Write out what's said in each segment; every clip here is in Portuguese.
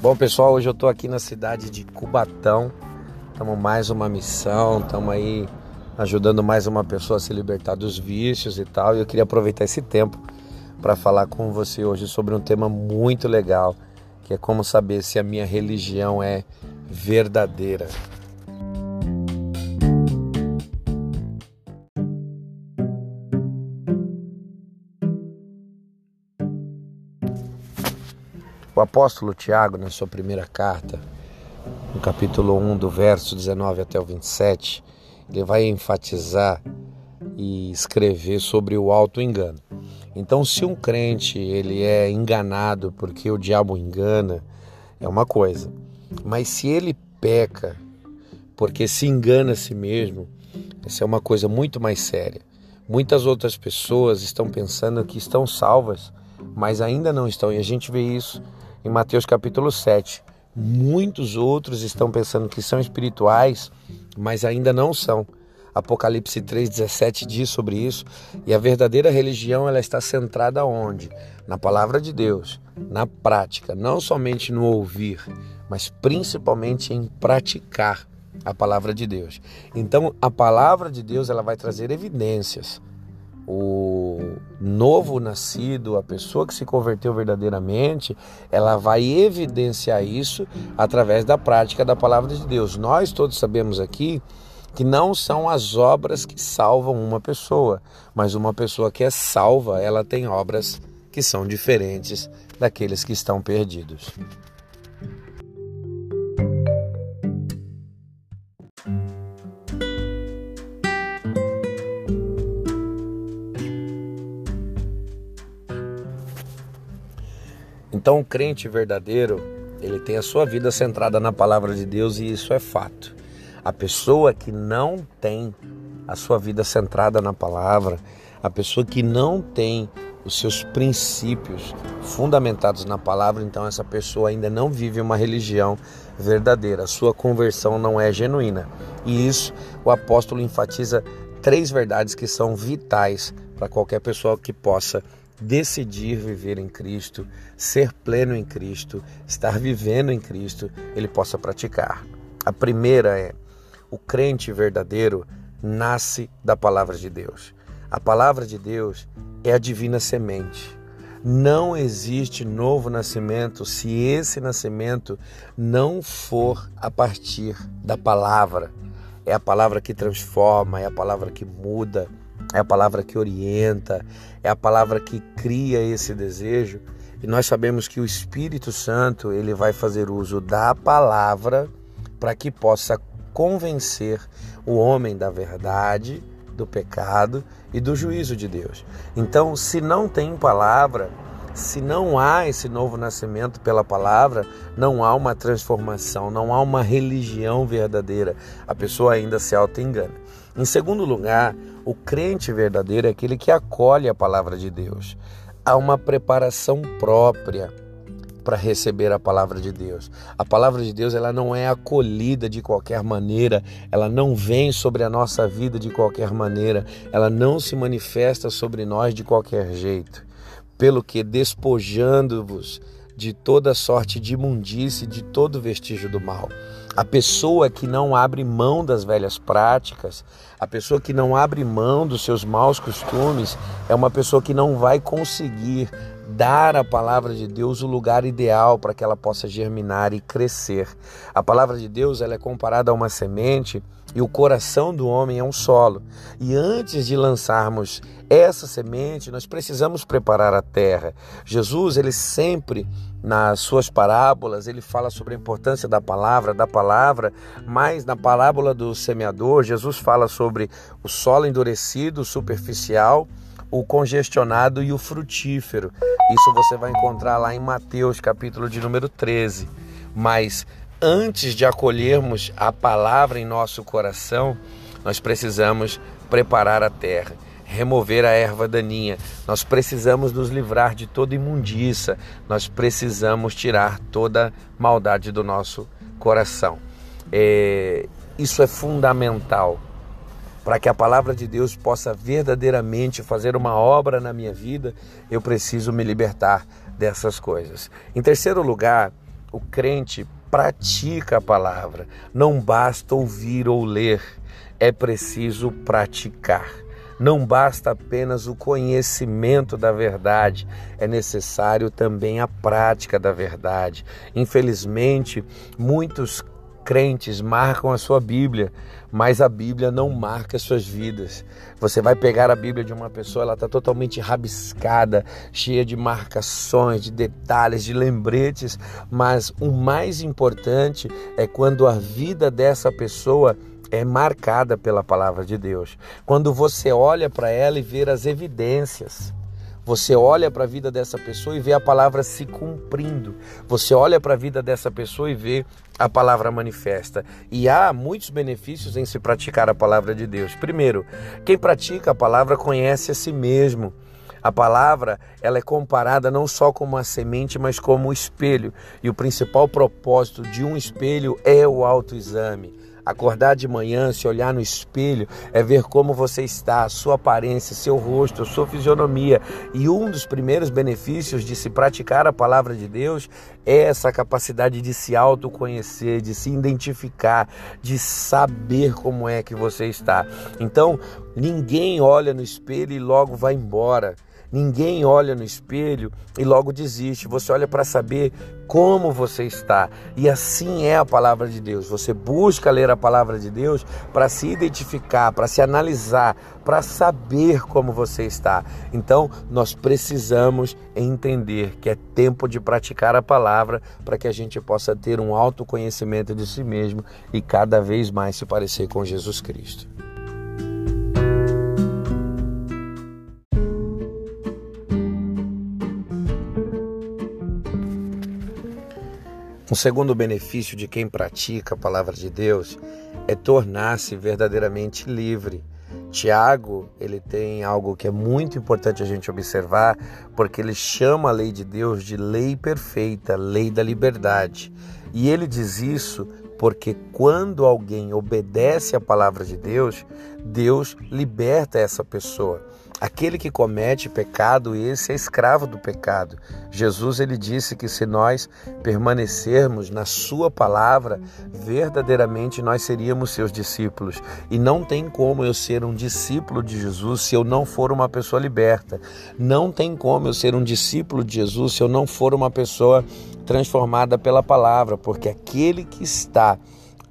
Bom, pessoal, hoje eu estou aqui na cidade de Cubatão. Estamos mais uma missão, estamos aí ajudando mais uma pessoa a se libertar dos vícios e tal. E eu queria aproveitar esse tempo para falar com você hoje sobre um tema muito legal, que é como saber se a minha religião é verdadeira. O apóstolo Tiago, na sua primeira carta, no capítulo 1, do verso 19 até o 27, ele vai enfatizar e escrever sobre o auto engano. Então, se um crente ele é enganado porque o diabo engana, é uma coisa. Mas se ele peca porque se engana a si mesmo, essa é uma coisa muito mais séria. Muitas outras pessoas estão pensando que estão salvas, mas ainda não estão, e a gente vê isso em Mateus capítulo 7. Muitos outros estão pensando que são espirituais, mas ainda não são. Apocalipse 3:17 diz sobre isso, e a verdadeira religião ela está centrada onde? Na palavra de Deus, na prática, não somente no ouvir, mas principalmente em praticar a palavra de Deus. Então, a palavra de Deus ela vai trazer evidências o novo nascido, a pessoa que se converteu verdadeiramente, ela vai evidenciar isso através da prática da palavra de Deus. Nós todos sabemos aqui que não são as obras que salvam uma pessoa, mas uma pessoa que é salva, ela tem obras que são diferentes daqueles que estão perdidos. Então, o crente verdadeiro, ele tem a sua vida centrada na palavra de Deus e isso é fato. A pessoa que não tem a sua vida centrada na palavra, a pessoa que não tem os seus princípios fundamentados na palavra, então essa pessoa ainda não vive uma religião verdadeira. A sua conversão não é genuína. E isso o apóstolo enfatiza três verdades que são vitais para qualquer pessoa que possa decidir viver em Cristo, ser pleno em Cristo, estar vivendo em Cristo, ele possa praticar. A primeira é: o crente verdadeiro nasce da palavra de Deus. A palavra de Deus é a divina semente. Não existe novo nascimento se esse nascimento não for a partir da palavra. É a palavra que transforma, é a palavra que muda, é a palavra que orienta, é a palavra que cria esse desejo. E nós sabemos que o Espírito Santo, ele vai fazer uso da palavra para que possa convencer o homem da verdade, do pecado e do juízo de Deus. Então, se não tem palavra, se não há esse novo nascimento pela palavra, não há uma transformação, não há uma religião verdadeira. A pessoa ainda se auto-engana. Em segundo lugar, o crente verdadeiro é aquele que acolhe a palavra de Deus. Há uma preparação própria para receber a palavra de Deus. A palavra de Deus ela não é acolhida de qualquer maneira, ela não vem sobre a nossa vida de qualquer maneira, ela não se manifesta sobre nós de qualquer jeito. Pelo que despojando-vos de toda sorte de imundície, de todo vestígio do mal. A pessoa que não abre mão das velhas práticas, a pessoa que não abre mão dos seus maus costumes, é uma pessoa que não vai conseguir dar à palavra de Deus o lugar ideal para que ela possa germinar e crescer. A palavra de Deus ela é comparada a uma semente e o coração do homem é um solo. E antes de lançarmos essa semente, nós precisamos preparar a terra. Jesus, ele sempre nas suas parábolas, ele fala sobre a importância da palavra, da palavra, mas na parábola do semeador, Jesus fala sobre o solo endurecido, superficial, o congestionado e o frutífero. Isso você vai encontrar lá em Mateus, capítulo de número 13. Mas antes de acolhermos a palavra em nosso coração, nós precisamos preparar a terra, remover a erva daninha. Nós precisamos nos livrar de toda imundícia. Nós precisamos tirar toda maldade do nosso coração. É, isso é fundamental para que a palavra de Deus possa verdadeiramente fazer uma obra na minha vida. Eu preciso me libertar dessas coisas. Em terceiro lugar, o crente pratica a palavra. Não basta ouvir ou ler, é preciso praticar. Não basta apenas o conhecimento da verdade, é necessário também a prática da verdade. Infelizmente, muitos crentes marcam a sua Bíblia, mas a Bíblia não marca as suas vidas. Você vai pegar a Bíblia de uma pessoa, ela está totalmente rabiscada, cheia de marcações, de detalhes, de lembretes, mas o mais importante é quando a vida dessa pessoa é marcada pela palavra de Deus. Quando você olha para ela e vê as evidências. Você olha para a vida dessa pessoa e vê a palavra se cumprindo. Você olha para a vida dessa pessoa e vê a palavra manifesta. E há muitos benefícios em se praticar a palavra de Deus. Primeiro, quem pratica a palavra conhece a si mesmo. A palavra ela é comparada não só como a semente, mas como o espelho. E o principal propósito de um espelho é o autoexame. Acordar de manhã, se olhar no espelho, é ver como você está, sua aparência, seu rosto, sua fisionomia. E um dos primeiros benefícios de se praticar a palavra de Deus é essa capacidade de se autoconhecer, de se identificar, de saber como é que você está. Então, ninguém olha no espelho e logo vai embora. Ninguém olha no espelho e logo desiste. Você olha para saber como você está. E assim é a palavra de Deus. Você busca ler a palavra de Deus para se identificar, para se analisar, para saber como você está. Então, nós precisamos entender que é tempo de praticar a palavra para que a gente possa ter um autoconhecimento de si mesmo e cada vez mais se parecer com Jesus Cristo. Um segundo benefício de quem pratica a palavra de Deus é tornar-se verdadeiramente livre. Tiago, ele tem algo que é muito importante a gente observar, porque ele chama a lei de Deus de lei perfeita, lei da liberdade. E ele diz isso porque quando alguém obedece à palavra de Deus, Deus liberta essa pessoa. Aquele que comete pecado, esse é escravo do pecado. Jesus ele disse que se nós permanecermos na sua palavra, verdadeiramente nós seríamos seus discípulos. E não tem como eu ser um discípulo de Jesus se eu não for uma pessoa liberta. Não tem como eu ser um discípulo de Jesus se eu não for uma pessoa transformada pela palavra, porque aquele que está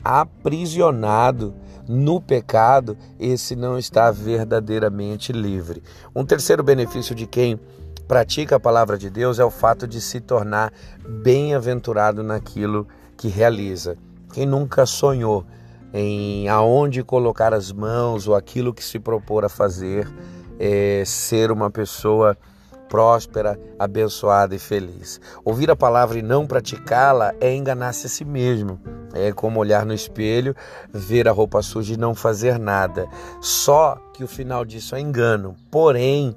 aprisionado no pecado, esse não está verdadeiramente livre. Um terceiro benefício de quem pratica a palavra de Deus é o fato de se tornar bem-aventurado naquilo que realiza. Quem nunca sonhou em aonde colocar as mãos ou aquilo que se propor a fazer, é ser uma pessoa próspera, abençoada e feliz. Ouvir a palavra e não praticá-la é enganar-se a si mesmo. É como olhar no espelho, ver a roupa suja e não fazer nada. Só que o final disso é engano. Porém,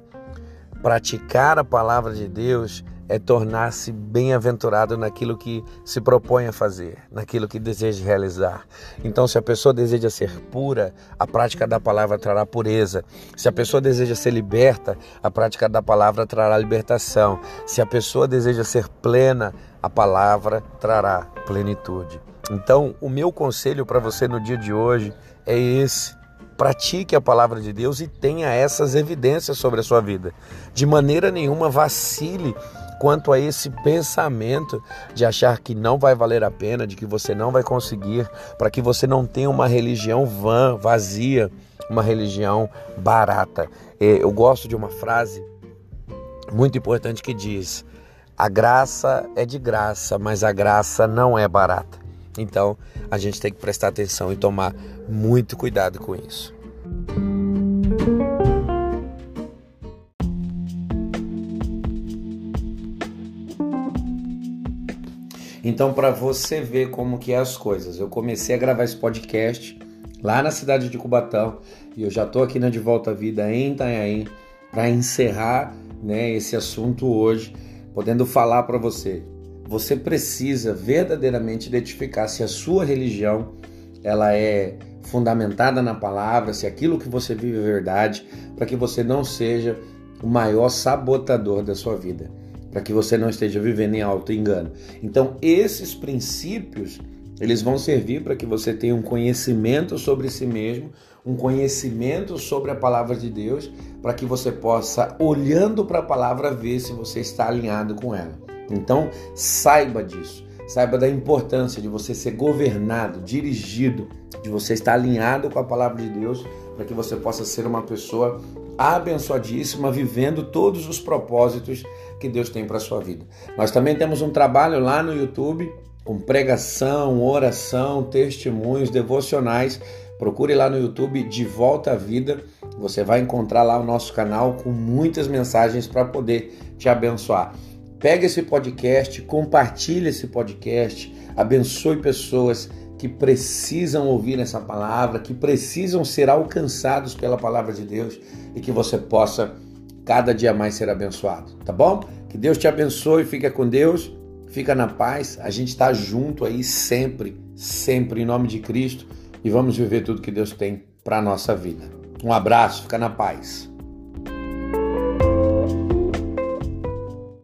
praticar a palavra de Deus é tornar-se bem-aventurado naquilo que se propõe a fazer, naquilo que deseja realizar. Então, se a pessoa deseja ser pura, a prática da palavra trará pureza. Se a pessoa deseja ser liberta, a prática da palavra trará libertação. Se a pessoa deseja ser plena, a palavra trará plenitude. Então, o meu conselho para você no dia de hoje é esse pratique a palavra de Deus e tenha essas evidências sobre a sua vida. De maneira nenhuma vacile quanto a esse pensamento de achar que não vai valer a pena, de que você não vai conseguir, para que você não tenha uma religião vã, vazia, uma religião barata. Eu gosto de uma frase muito importante que diz: a graça é de graça, mas a graça não é barata. Então a gente tem que prestar atenção e tomar muito cuidado com isso. Então, para você ver como que é as coisas, eu comecei a gravar esse podcast lá na cidade de Cubatão e eu já estou aqui na De Volta à Vida em Itanhaém para encerrar né, esse assunto hoje, podendo falar para você. Você precisa verdadeiramente identificar se a sua religião ela é fundamentada na palavra, se aquilo que você vive é verdade, para que você não seja o maior sabotador da sua vida. Para que você não esteja vivendo em alto engano. Então, esses princípios, eles vão servir para que você tenha um conhecimento sobre si mesmo, um conhecimento sobre a palavra de Deus, para que você possa, olhando para a palavra, ver se você está alinhado com ela. Então, saiba disso. Saiba da importância de você ser governado, dirigido, de você estar alinhado com a palavra de Deus, para que você possa ser uma pessoa abençoadíssima, vivendo todos os propósitos que Deus tem para a sua vida. Nós também temos um trabalho lá no YouTube com pregação, oração, testemunhos, devocionais. Procure lá no YouTube De Volta à Vida. Você vai encontrar lá o nosso canal com muitas mensagens para poder te abençoar. Pega esse podcast, compartilhe esse podcast, abençoe pessoas que precisam ouvir essa palavra, que precisam ser alcançados pela palavra de Deus e que você possa cada dia mais ser abençoado, tá bom? Que Deus te abençoe, fica com Deus, fica na paz. A gente está junto aí sempre, sempre em nome de Cristo e vamos viver tudo que Deus tem para nossa vida. Um abraço, fica na paz.